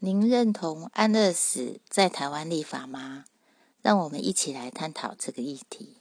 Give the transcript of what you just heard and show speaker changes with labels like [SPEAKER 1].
[SPEAKER 1] 您认同安乐死在台湾立法吗？让我们一起来探讨这个议题。